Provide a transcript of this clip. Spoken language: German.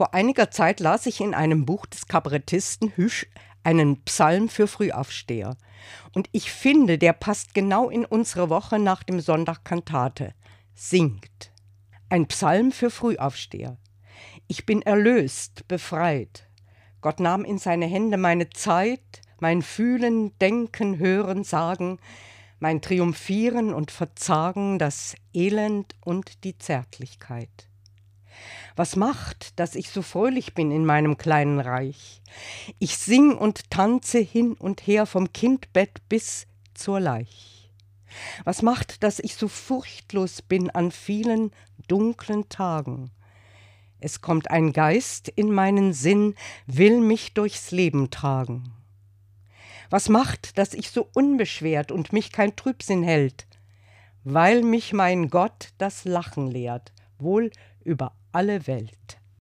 Vor einiger Zeit las ich in einem Buch des Kabarettisten Hüsch einen Psalm für Frühaufsteher. Und ich finde, der passt genau in unsere Woche nach dem Sonntag Kantate. Singt. Ein Psalm für Frühaufsteher. Ich bin erlöst, befreit. Gott nahm in seine Hände meine Zeit, mein Fühlen, Denken, Hören, Sagen, mein Triumphieren und Verzagen, das Elend und die Zärtlichkeit. Was macht, dass ich so fröhlich bin in meinem kleinen Reich? Ich sing und tanze hin und her vom Kindbett bis zur Leich. Was macht, dass ich so furchtlos bin an vielen dunklen Tagen? Es kommt ein Geist in meinen Sinn, will mich durchs Leben tragen. Was macht, dass ich so unbeschwert und mich kein Trübsinn hält? Weil mich mein Gott das Lachen lehrt, wohl über alle Welt.